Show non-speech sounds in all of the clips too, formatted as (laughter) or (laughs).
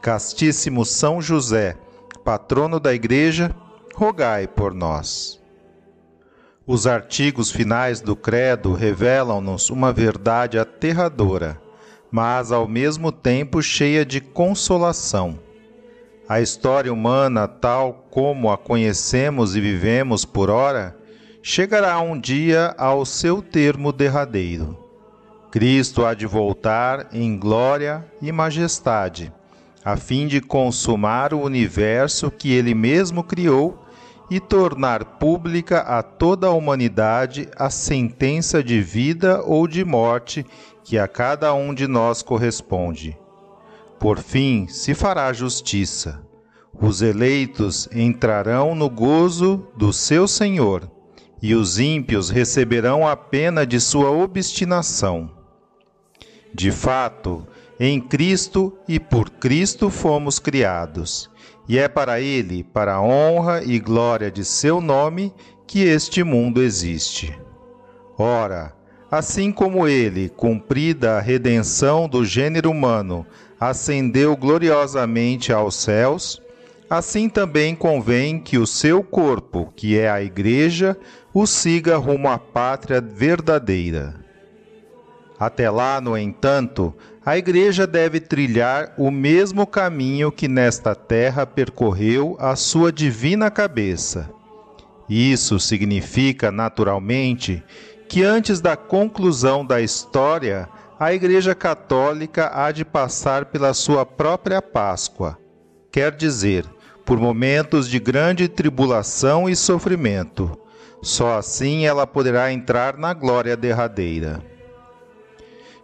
Castíssimo São José, patrono da Igreja, rogai por nós. Os artigos finais do Credo revelam-nos uma verdade aterradora, mas ao mesmo tempo cheia de consolação. A história humana, tal como a conhecemos e vivemos por ora, chegará um dia ao seu termo derradeiro. Cristo há de voltar em glória e majestade a fim de consumar o universo que ele mesmo criou e tornar pública a toda a humanidade a sentença de vida ou de morte que a cada um de nós corresponde. Por fim, se fará justiça. Os eleitos entrarão no gozo do seu Senhor, e os ímpios receberão a pena de sua obstinação. De fato, em Cristo e por Cristo fomos criados, e é para Ele, para a honra e glória de Seu nome, que este mundo existe. Ora, assim como Ele, cumprida a redenção do gênero humano, ascendeu gloriosamente aos céus, assim também convém que o seu corpo, que é a Igreja, o siga rumo à pátria verdadeira. Até lá, no entanto, a Igreja deve trilhar o mesmo caminho que nesta terra percorreu a sua divina cabeça. Isso significa, naturalmente, que antes da conclusão da história, a Igreja Católica há de passar pela sua própria Páscoa, quer dizer, por momentos de grande tribulação e sofrimento. Só assim ela poderá entrar na glória derradeira.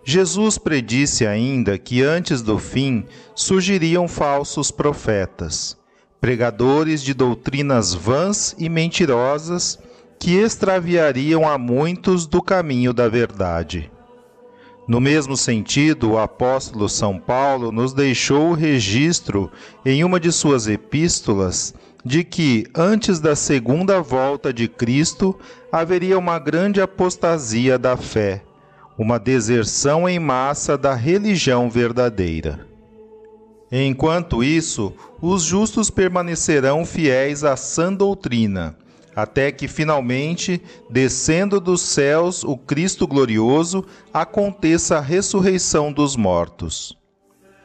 Jesus predisse ainda que antes do fim surgiriam falsos profetas, pregadores de doutrinas vãs e mentirosas que extraviariam a muitos do caminho da verdade. No mesmo sentido, o apóstolo São Paulo nos deixou o registro em uma de suas epístolas de que, antes da segunda volta de Cristo, haveria uma grande apostasia da fé uma deserção em massa da religião verdadeira. Enquanto isso, os justos permanecerão fiéis à sã doutrina, até que finalmente, descendo dos céus o Cristo glorioso, aconteça a ressurreição dos mortos.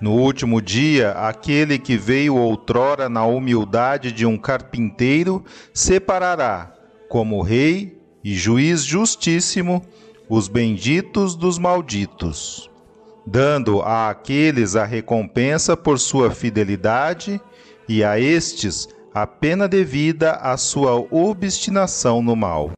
No último dia, aquele que veio outrora na humildade de um carpinteiro separará, como rei e juiz justíssimo, os benditos dos malditos, dando a aqueles a recompensa por sua fidelidade e a estes a pena devida à sua obstinação no mal.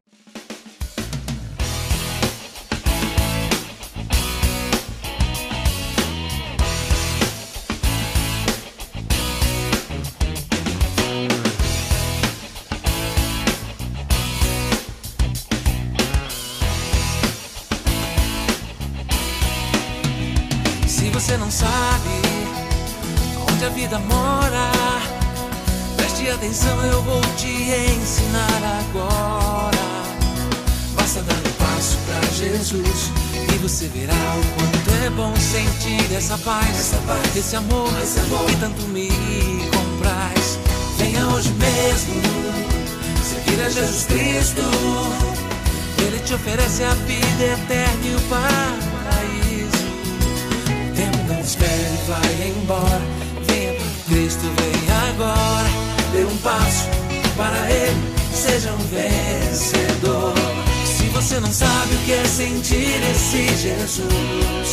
Esse Jesus,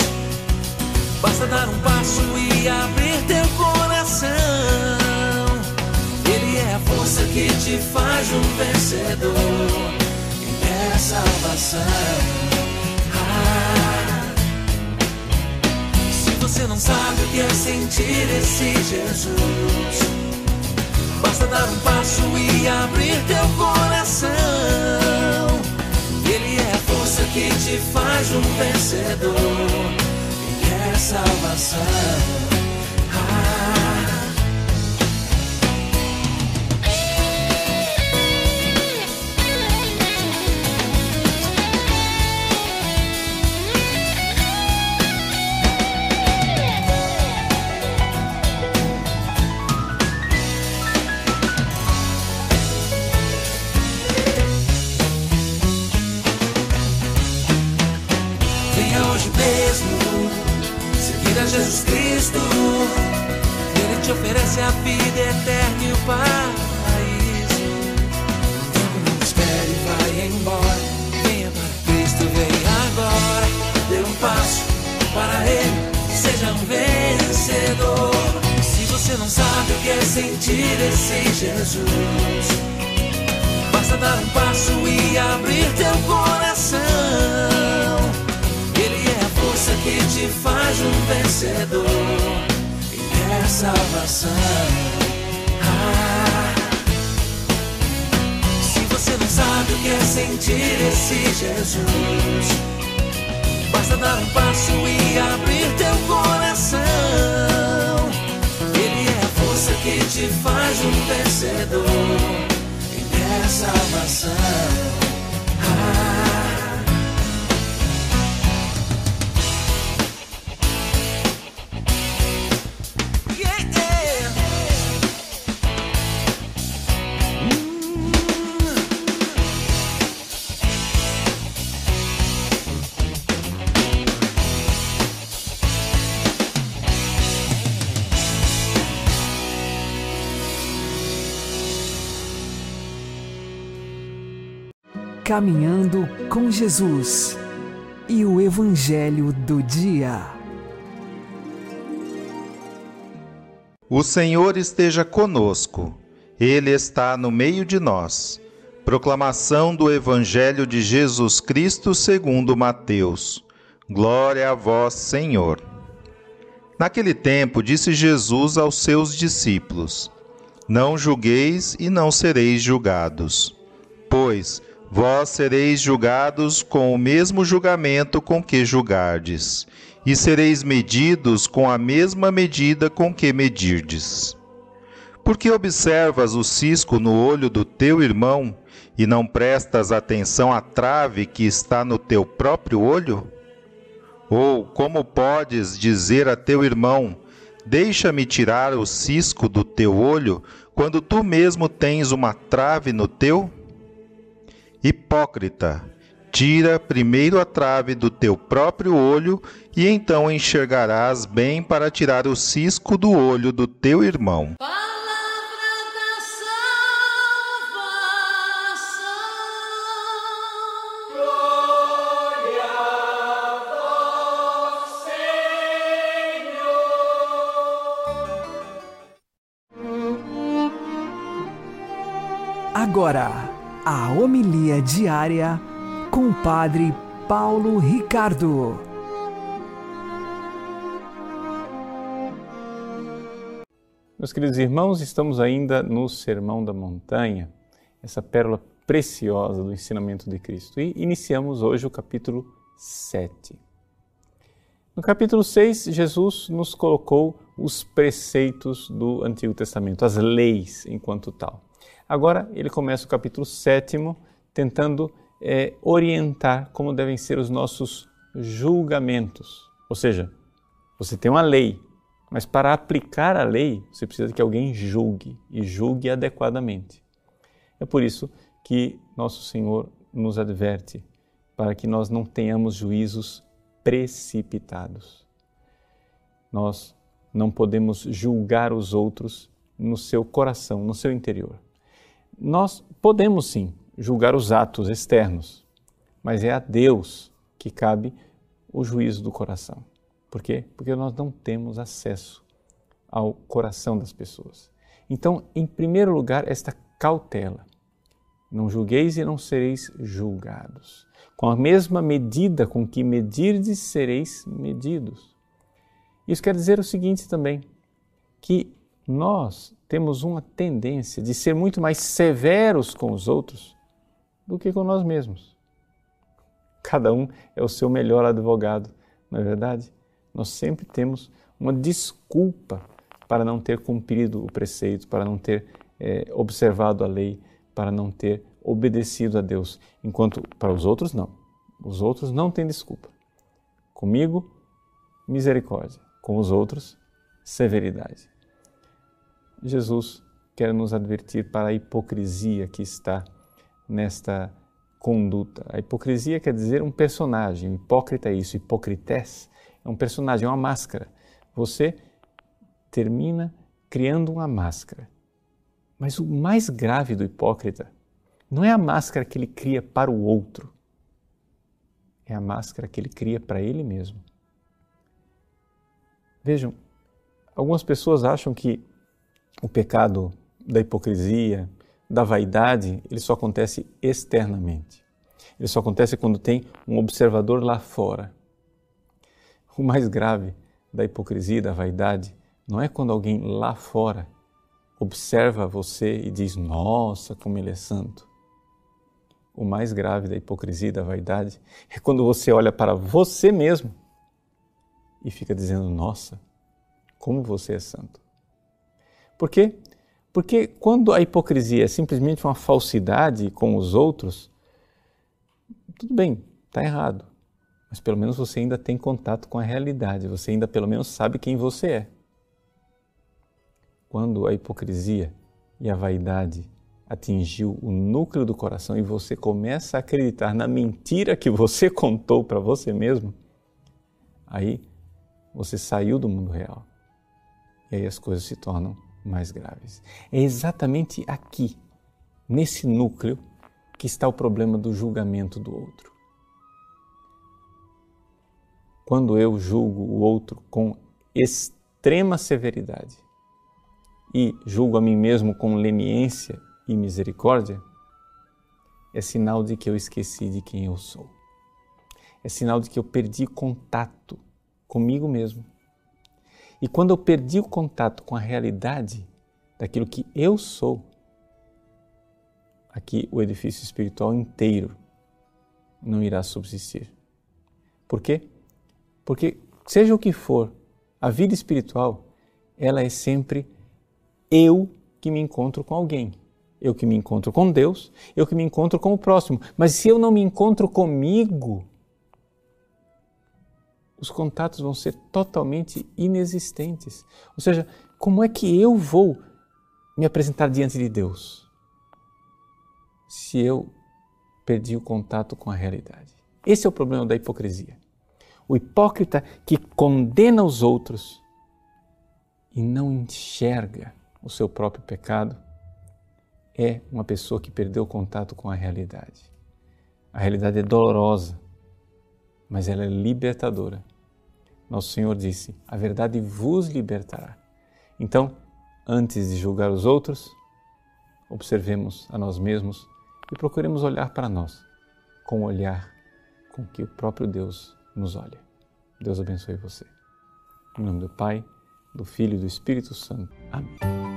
basta dar um passo e abrir teu coração. Ele é a força que te faz um vencedor. Ele é a salvação. você não sabe o que é sentir esse Jesus. Basta dar um passo e abrir teu coração. Ele é a força que te faz um vencedor e quer salvação. Seja um vencedor. Se você não sabe o que é sentir esse Jesus, basta dar um passo e abrir teu coração que te faz um vencedor e é salvação. Ah, se você não sabe o que é sentir esse Jesus, basta dar um passo e abrir teu coração. Ele é a força que te faz um vencedor e é salvação. Caminhando com Jesus e o Evangelho do Dia. O Senhor esteja conosco, Ele está no meio de nós. Proclamação do Evangelho de Jesus Cristo segundo Mateus. Glória a vós, Senhor. Naquele tempo disse Jesus aos seus discípulos: Não julgueis e não sereis julgados. Pois Vós sereis julgados com o mesmo julgamento com que julgardes, e sereis medidos com a mesma medida com que medirdes. Porque observas o cisco no olho do teu irmão e não prestas atenção à trave que está no teu próprio olho? Ou como podes dizer a teu irmão: Deixa-me tirar o cisco do teu olho, quando tu mesmo tens uma trave no teu? Hipócrita, tira primeiro a trave do teu próprio olho, e então enxergarás bem para tirar o cisco do olho do teu irmão. Agora a homilia diária com o Padre Paulo Ricardo. Meus queridos irmãos, estamos ainda no Sermão da Montanha, essa pérola preciosa do ensinamento de Cristo. E iniciamos hoje o capítulo 7. No capítulo 6, Jesus nos colocou os preceitos do Antigo Testamento, as leis enquanto tal. Agora ele começa o capítulo 7 tentando é, orientar como devem ser os nossos julgamentos. Ou seja, você tem uma lei, mas para aplicar a lei você precisa que alguém julgue e julgue adequadamente. É por isso que nosso Senhor nos adverte para que nós não tenhamos juízos precipitados. Nós não podemos julgar os outros no seu coração, no seu interior nós podemos sim julgar os atos externos, mas é a Deus que cabe o juízo do coração. Por quê? Porque nós não temos acesso ao coração das pessoas. Então, em primeiro lugar, esta cautela. Não julgueis e não sereis julgados. Com a mesma medida com que medirdes, sereis medidos. Isso quer dizer o seguinte também, que nós temos uma tendência de ser muito mais severos com os outros do que com nós mesmos. Cada um é o seu melhor advogado, não é verdade? Nós sempre temos uma desculpa para não ter cumprido o preceito, para não ter é, observado a lei, para não ter obedecido a Deus, enquanto para os outros não. Os outros não têm desculpa. Comigo, misericórdia. Com os outros, severidade. Jesus quer nos advertir para a hipocrisia que está nesta conduta. A hipocrisia quer dizer um personagem. Hipócrita é isso. Hipocrités é um personagem, é uma máscara. Você termina criando uma máscara. Mas o mais grave do hipócrita não é a máscara que ele cria para o outro, é a máscara que ele cria para ele mesmo. Vejam, algumas pessoas acham que o pecado da hipocrisia, da vaidade, ele só acontece externamente. Ele só acontece quando tem um observador lá fora. O mais grave da hipocrisia, da vaidade, não é quando alguém lá fora observa você e diz: Nossa, como ele é santo. O mais grave da hipocrisia da vaidade é quando você olha para você mesmo e fica dizendo: Nossa, como você é santo. Por quê? Porque quando a hipocrisia é simplesmente uma falsidade com os outros, tudo bem, está errado. Mas pelo menos você ainda tem contato com a realidade, você ainda pelo menos sabe quem você é quando a hipocrisia e a vaidade atingiu o núcleo do coração e você começa a acreditar na mentira que você (laughs) contou para você mesmo, aí você saiu do mundo real. E aí as coisas se tornam mais graves. É exatamente aqui, nesse núcleo, que está o problema do julgamento do outro. Quando eu julgo o outro com extrema severidade, e julgo a mim mesmo com leniência e misericórdia, é sinal de que eu esqueci de quem eu sou. É sinal de que eu perdi contato comigo mesmo. E quando eu perdi o contato com a realidade daquilo que eu sou, aqui o edifício espiritual inteiro não irá subsistir. Por quê? Porque, seja o que for, a vida espiritual, ela é sempre eu que me encontro com alguém. Eu que me encontro com Deus, eu que me encontro com o próximo. Mas se eu não me encontro comigo, os contatos vão ser totalmente inexistentes. Ou seja, como é que eu vou me apresentar diante de Deus se eu perdi o contato com a realidade? Esse é o problema da hipocrisia. O hipócrita que condena os outros e não enxerga o seu próprio pecado, é uma pessoa que perdeu o contato com a realidade. A realidade é dolorosa, mas ela é libertadora. Nosso Senhor disse: A verdade vos libertará. Então, antes de julgar os outros, observemos a nós mesmos e procuremos olhar para nós com o olhar com que o próprio Deus nos olha. Deus abençoe você. Em nome do Pai, do Filho e do Espírito Santo. Amém.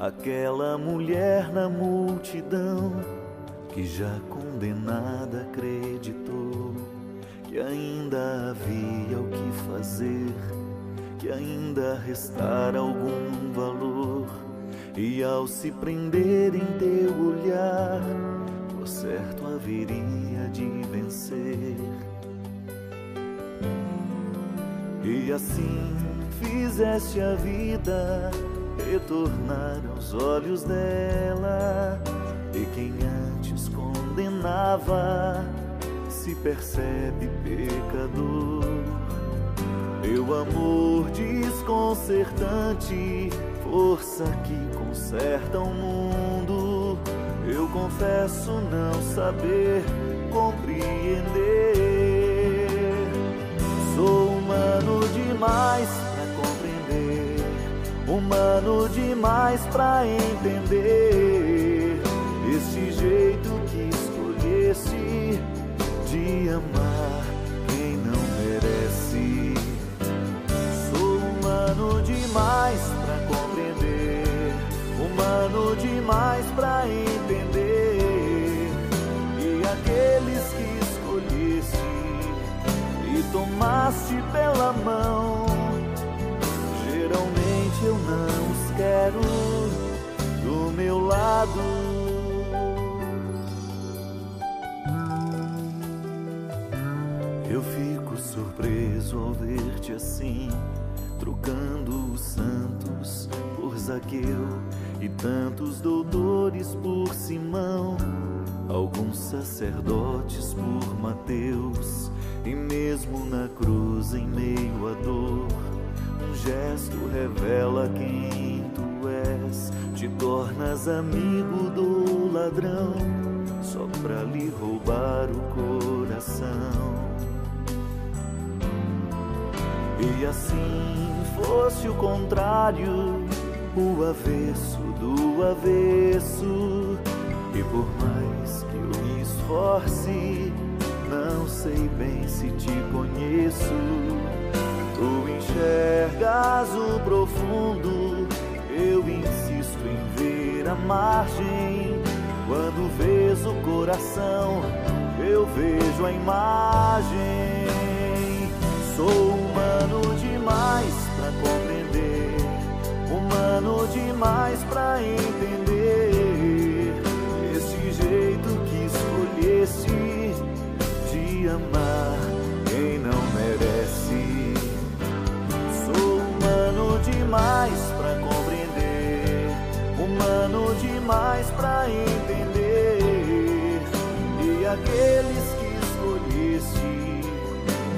Aquela mulher na multidão que já condenada acreditou que ainda havia o que fazer, que ainda restara algum valor. E ao se prender em teu olhar, por certo haveria de vencer. E assim fizeste a vida retornar aos olhos dela. E quem antes condenava se percebe pecador. Teu amor desconcertante, força que conserta o mundo. Eu confesso não saber compreender. Sou humano demais humano demais para entender este jeito que escolhesse de amar quem não merece. Sou humano demais para compreender, humano demais para entender. E aqueles que escolhesse e tomaste pela mão, geralmente eu não os quero do meu lado. Eu fico surpreso ao ver-te assim, trocando os santos por Zaqueu e tantos doutores por Simão, alguns sacerdotes por Mateus, e mesmo na cruz, em meio à dor, um gesto revela quem tu és, te tornas amigo do ladrão, só pra lhe roubar o coração. E assim fosse o contrário, o avesso do avesso. E por mais que eu me esforce, não sei bem se te conheço. Tu enxergas o profundo, eu insisto em ver a margem. Quando vês o coração, eu vejo a imagem. Sou humano demais pra compreender, humano demais pra entender esse jeito que escolhesse de amar demais pra compreender, humano demais pra entender e aqueles que escolhesse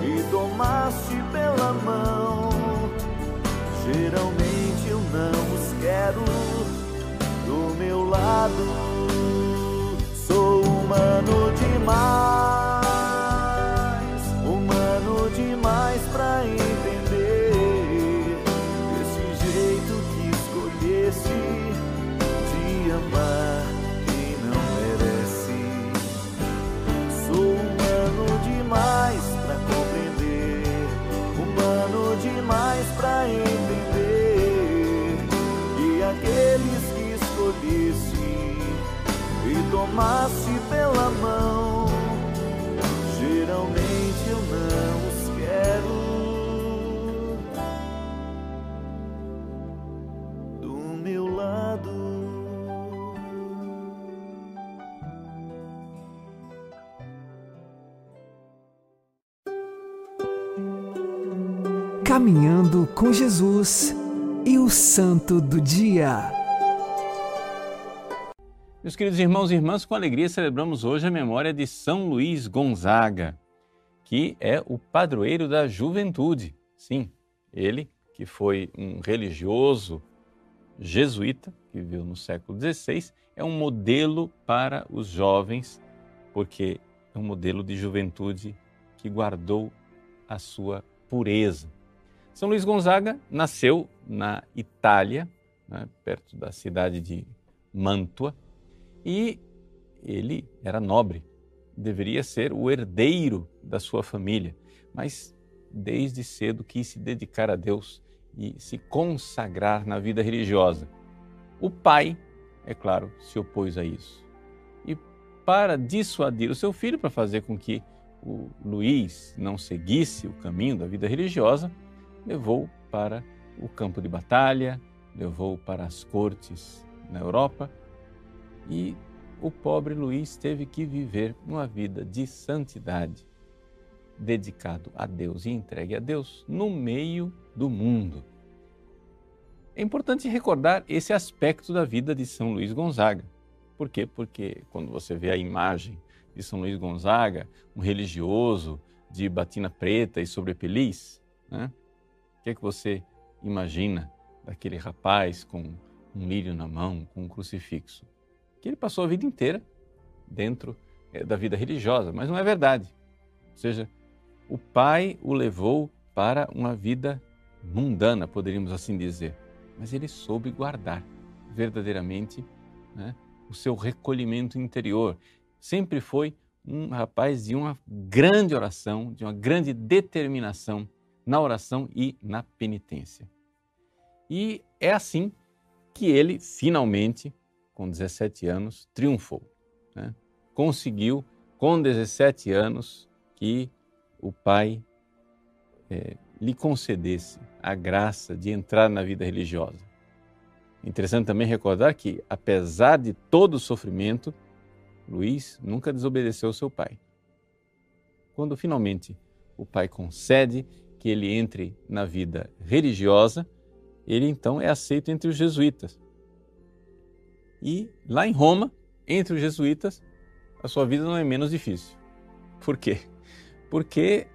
e tomaste pela mão. Geralmente eu não os quero do meu lado. Com Jesus e o Santo do Dia. Meus queridos irmãos e irmãs, com alegria celebramos hoje a memória de São Luís Gonzaga, que é o padroeiro da juventude. Sim, ele que foi um religioso jesuíta que viveu no século XVI, é um modelo para os jovens, porque é um modelo de juventude que guardou a sua pureza. São Luís Gonzaga nasceu na Itália, né, perto da cidade de Mantua, e ele era nobre, deveria ser o herdeiro da sua família, mas desde cedo quis se dedicar a Deus e se consagrar na vida religiosa. O pai, é claro, se opôs a isso. E para dissuadir o seu filho, para fazer com que o Luís não seguisse o caminho da vida religiosa, levou para o campo de batalha, levou para as cortes na Europa e o pobre Luís teve que viver uma vida de santidade, dedicado a Deus e entregue a Deus no meio do mundo. é importante recordar esse aspecto da vida de São Luís Gonzaga. Por quê? Porque quando você vê a imagem de São Luís Gonzaga, um religioso de batina preta e sobrepeliz, né? O que é que você imagina daquele rapaz com um lírio na mão, com um crucifixo? Que ele passou a vida inteira dentro é, da vida religiosa, mas não é verdade. Ou seja, o pai o levou para uma vida mundana, poderíamos assim dizer, mas ele soube guardar verdadeiramente né, o seu recolhimento interior. Sempre foi um rapaz de uma grande oração, de uma grande determinação na oração e na penitência. E é assim que ele finalmente, com 17 anos, triunfou. Né? Conseguiu, com 17 anos, que o pai é, lhe concedesse a graça de entrar na vida religiosa. Interessante também recordar que, apesar de todo o sofrimento, Luís nunca desobedeceu seu pai. Quando finalmente o pai concede que ele entre na vida religiosa, ele então é aceito entre os jesuítas. E lá em Roma, entre os jesuítas, a sua vida não é menos difícil. Por quê? Porque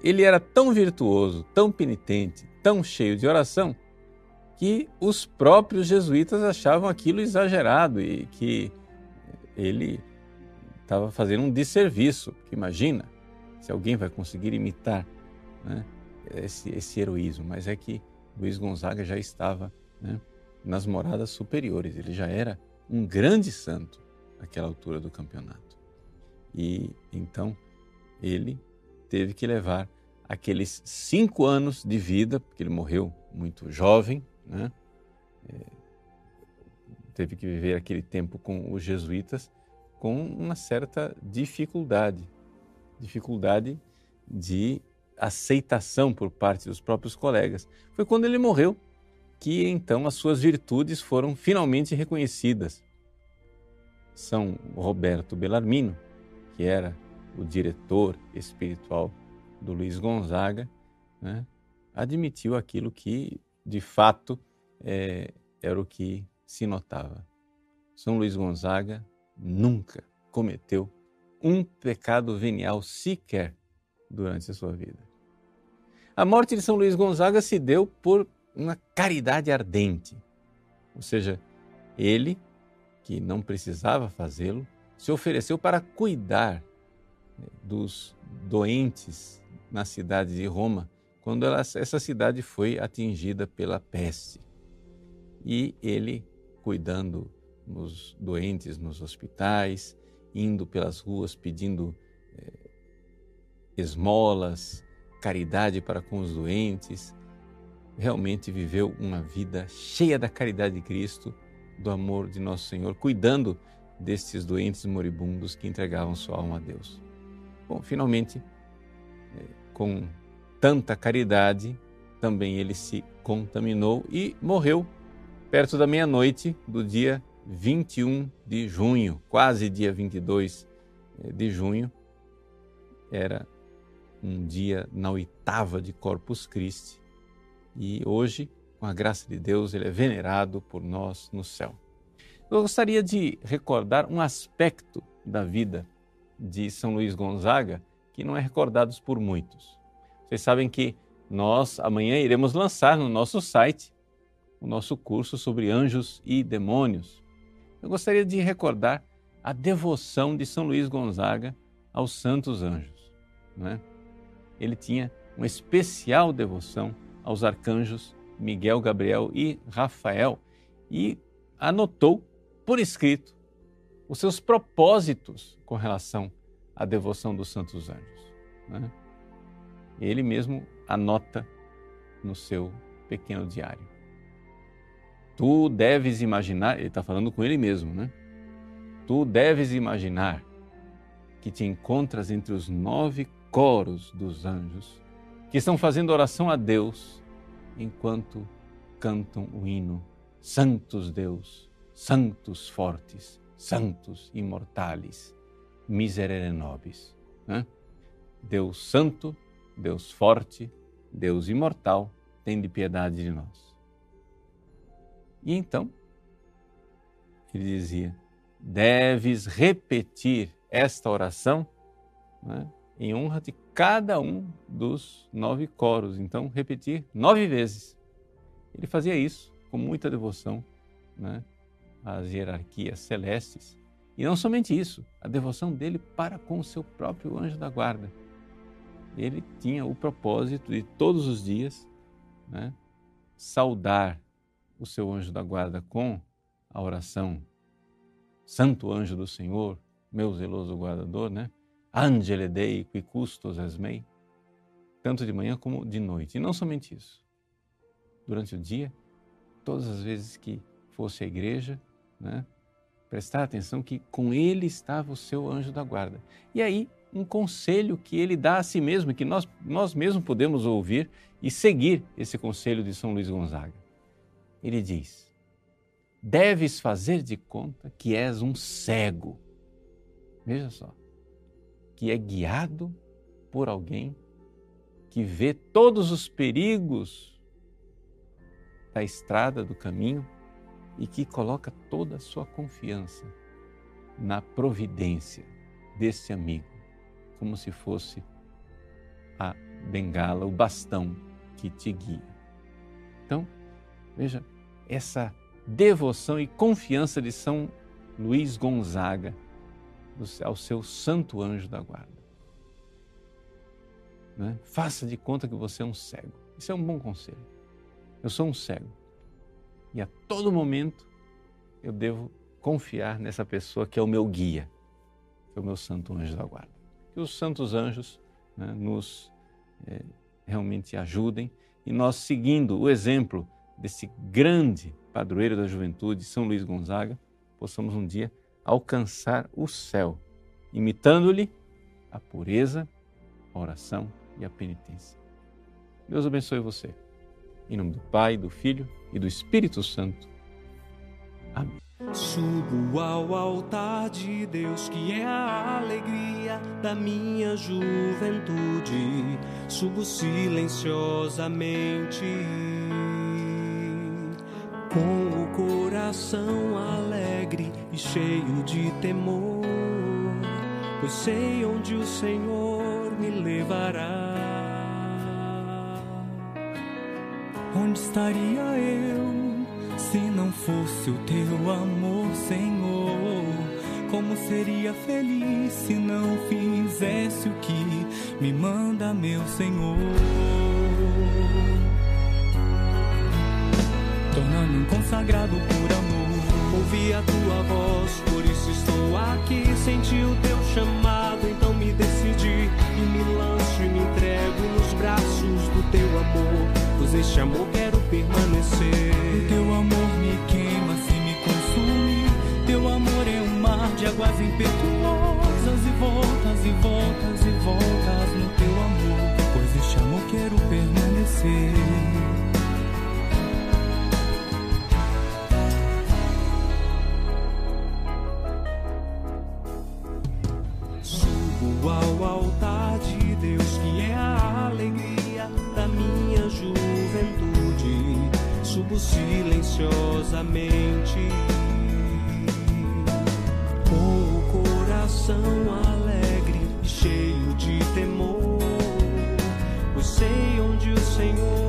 ele era tão virtuoso, tão penitente, tão cheio de oração, que os próprios jesuítas achavam aquilo exagerado e que ele estava fazendo um desserviço. Porque imagina se alguém vai conseguir imitar né, esse, esse, heroísmo, mas é que Luiz Gonzaga já estava né, nas moradas superiores, ele já era um grande santo naquela altura do campeonato. E então ele teve que levar aqueles cinco anos de vida, porque ele morreu muito jovem, né? É, teve que viver aquele tempo com os jesuítas com uma certa dificuldade, dificuldade de aceitação por parte dos próprios colegas. Foi quando ele morreu que então as suas virtudes foram finalmente reconhecidas. São Roberto Bellarmino, que era o diretor espiritual do Luiz Gonzaga, né, admitiu aquilo que de fato é, era o que se notava. São Luís Gonzaga nunca cometeu um pecado venial sequer durante a sua vida. A morte de São Luís Gonzaga se deu por uma caridade ardente, ou seja, ele, que não precisava fazê-lo, se ofereceu para cuidar né, dos doentes na cidade de Roma, quando ela, essa cidade foi atingida pela peste. E ele, cuidando nos doentes nos hospitais, indo pelas ruas pedindo é, esmolas, caridade para com os doentes, realmente viveu uma vida cheia da caridade de Cristo, do amor de nosso Senhor, cuidando destes doentes moribundos que entregavam sua alma a Deus. Bom, finalmente, é, com tanta caridade, também ele se contaminou e morreu perto da meia-noite do dia 21 de junho, quase dia 22 eh, de junho, era um dia na oitava de Corpus Christi e hoje, com a graça de Deus, ele é venerado por nós no céu. Eu gostaria de recordar um aspecto da vida de São Luís Gonzaga que não é recordado por muitos. Vocês sabem que nós amanhã iremos lançar no nosso site o nosso curso sobre anjos e demônios eu gostaria de recordar a devoção de São Luís Gonzaga aos santos anjos. Né? Ele tinha uma especial devoção aos arcanjos Miguel, Gabriel e Rafael e anotou por escrito os seus propósitos com relação à devoção dos santos anjos. Né? Ele mesmo anota no seu pequeno diário. Tu deves imaginar, ele está falando com ele mesmo, né? Tu deves imaginar que te encontras entre os nove coros dos anjos que estão fazendo oração a Deus enquanto cantam o hino Santos Deus, Santos Fortes, Santos Imortales, Miserere Nobis. Né? Deus Santo, Deus Forte, Deus Imortal, tem de piedade de nós. E então, ele dizia: deves repetir esta oração né, em honra de cada um dos nove coros. Então, repetir nove vezes. Ele fazia isso com muita devoção né, às hierarquias celestes. E não somente isso, a devoção dele para com o seu próprio anjo da guarda. Ele tinha o propósito de todos os dias né, saudar o seu anjo da guarda com a oração Santo anjo do Senhor, meu zeloso guardador, né? Angele Dei qui custos es mei, tanto de manhã como de noite. E não somente isso. Durante o dia, todas as vezes que fosse à igreja, né? prestar atenção que com ele estava o seu anjo da guarda. E aí, um conselho que ele dá a si mesmo, que nós, nós mesmos podemos ouvir e seguir esse conselho de São Luís Gonzaga. Ele diz: deves fazer de conta que és um cego. Veja só, que é guiado por alguém que vê todos os perigos da estrada, do caminho e que coloca toda a sua confiança na providência desse amigo, como se fosse a bengala, o bastão que te guia. Então, veja, essa devoção e confiança de São Luís Gonzaga ao seu santo anjo da guarda. Né? Faça de conta que você é um cego. Isso é um bom conselho. Eu sou um cego. E a todo momento eu devo confiar nessa pessoa que é o meu guia, que é o meu santo anjo da guarda. Que os santos anjos né, nos é, realmente ajudem e nós, seguindo o exemplo desse grande padroeiro da juventude, São Luís Gonzaga, possamos um dia alcançar o céu, imitando-lhe a pureza, a oração e a penitência. Deus abençoe você. Em nome do Pai, do Filho e do Espírito Santo. Amém. Subo ao altar de Deus, que é a alegria da minha juventude. Subo silenciosamente com o coração alegre e cheio de temor, pois sei onde o Senhor me levará. Onde estaria eu se não fosse o teu amor, Senhor? Como seria feliz se não fizesse o que me manda, meu Senhor? Um consagrado por amor. Ouvi a tua voz, por isso estou aqui. Senti o teu chamado, então me decidi e me lanço e me entrego nos braços do teu amor. Pois este amor quero permanecer. O teu amor me queima, se me consome. Teu amor é um mar de águas impetuosas e voltas e voltas e voltas silenciosamente com o coração alegre e cheio de temor. Eu sei onde o Senhor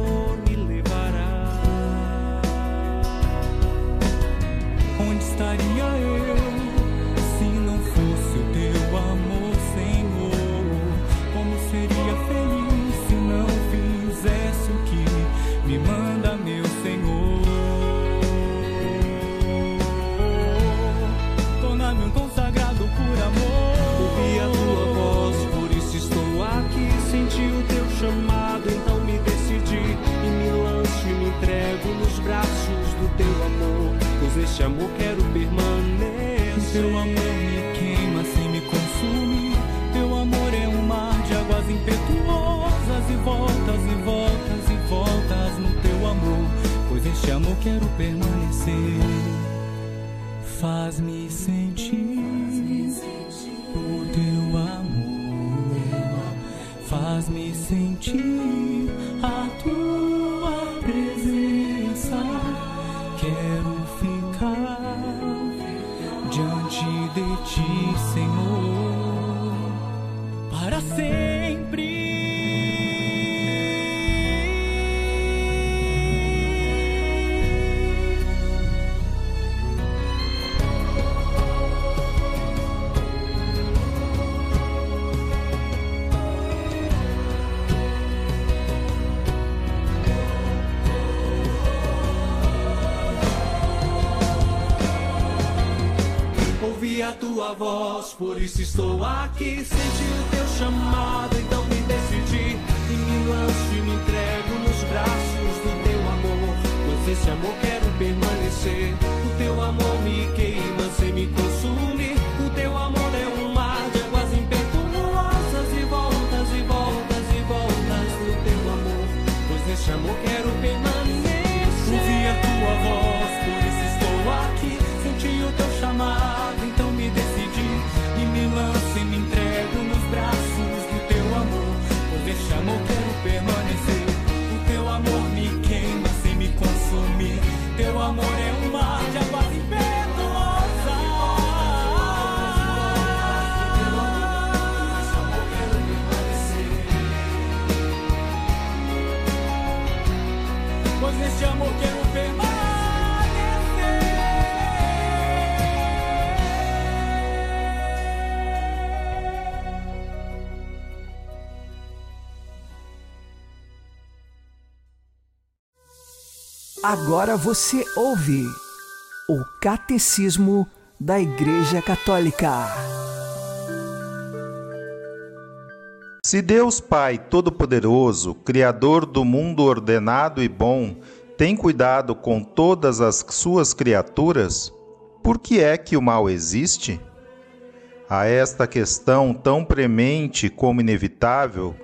Faz-me sentir o teu amor. Faz-me sentir estou aqui. Senti o teu chamado, então me decidi. E me lanço e me entrego nos braços do teu amor. Pois esse amor quero permanecer. O teu amor me queima sem me consumir. Agora você ouve o Catecismo da Igreja Católica. Se Deus Pai Todo-Poderoso, Criador do mundo ordenado e bom, tem cuidado com todas as suas criaturas, por que é que o mal existe? A esta questão tão premente como inevitável,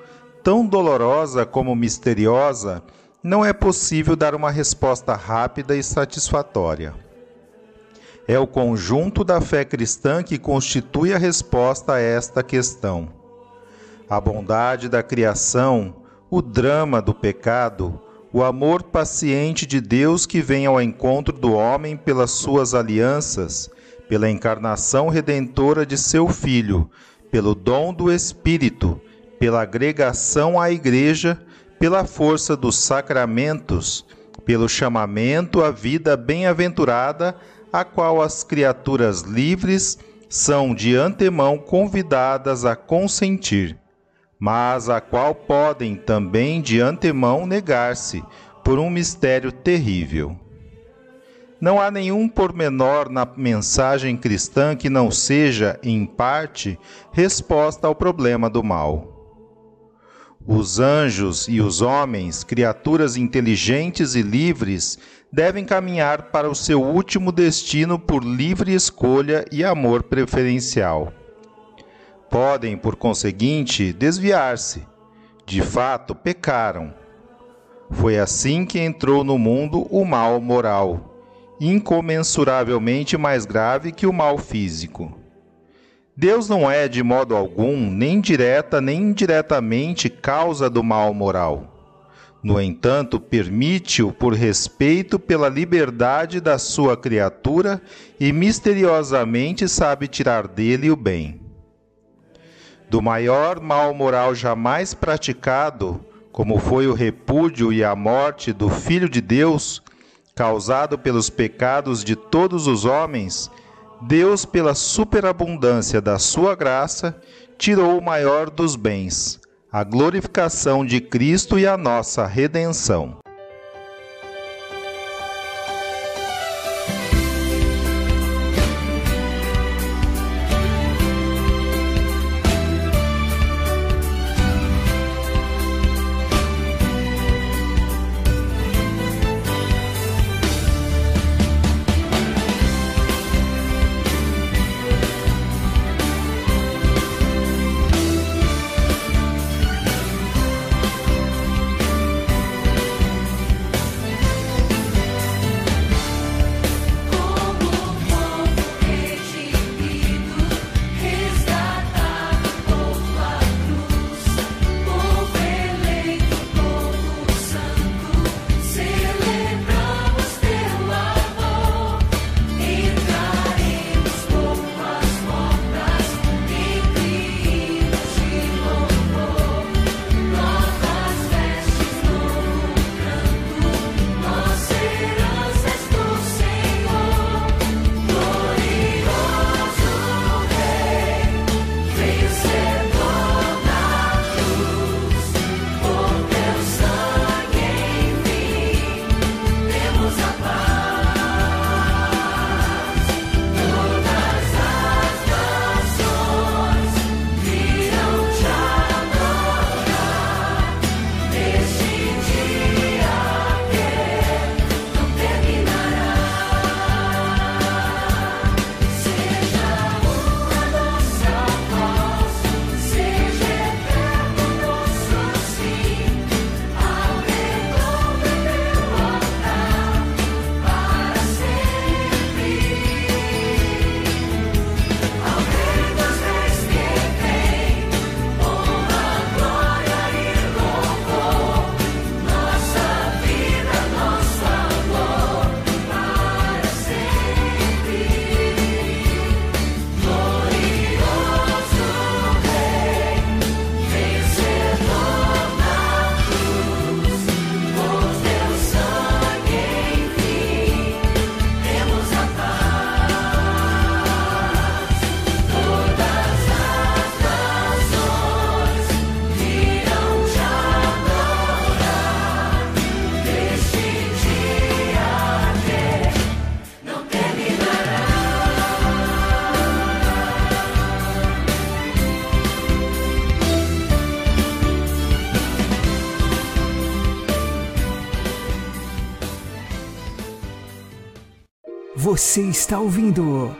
tão dolorosa como misteriosa, não é possível dar uma resposta rápida e satisfatória. É o conjunto da fé cristã que constitui a resposta a esta questão. A bondade da criação, o drama do pecado, o amor paciente de Deus que vem ao encontro do homem pelas suas alianças, pela encarnação redentora de seu Filho, pelo dom do Espírito, pela agregação à Igreja, pela força dos sacramentos, pelo chamamento à vida bem-aventurada, a qual as criaturas livres são de antemão convidadas a consentir, mas a qual podem também de antemão negar-se por um mistério terrível. Não há nenhum pormenor na mensagem cristã que não seja, em parte, resposta ao problema do mal. Os anjos e os homens, criaturas inteligentes e livres, devem caminhar para o seu último destino por livre escolha e amor preferencial. Podem, por conseguinte, desviar-se. De fato, pecaram. Foi assim que entrou no mundo o mal moral, incomensuravelmente mais grave que o mal físico. Deus não é, de modo algum, nem direta nem indiretamente, causa do mal moral. No entanto, permite-o por respeito pela liberdade da sua criatura e misteriosamente sabe tirar dele o bem. Do maior mal moral jamais praticado, como foi o repúdio e a morte do Filho de Deus, causado pelos pecados de todos os homens, Deus, pela superabundância da sua graça, tirou o maior dos bens, a glorificação de Cristo e a nossa redenção. Você está ouvindo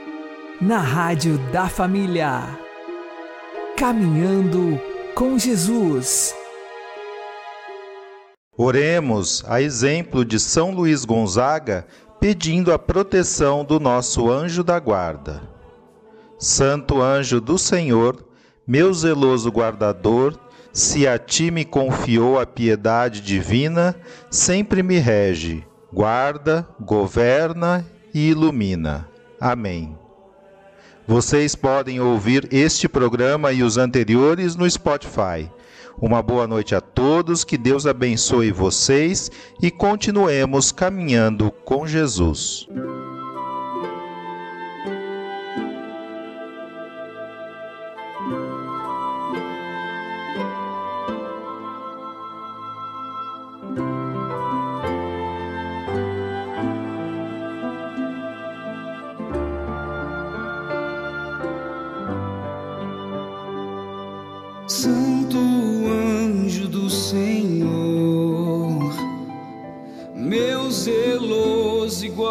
na Rádio da Família. Caminhando com Jesus. Oremos, a exemplo de São Luís Gonzaga, pedindo a proteção do nosso anjo da guarda. Santo anjo do Senhor, meu zeloso guardador, se a ti me confiou a piedade divina, sempre me rege, guarda, governa e ilumina. Amém. Vocês podem ouvir este programa e os anteriores no Spotify. Uma boa noite a todos, que Deus abençoe vocês e continuemos caminhando com Jesus.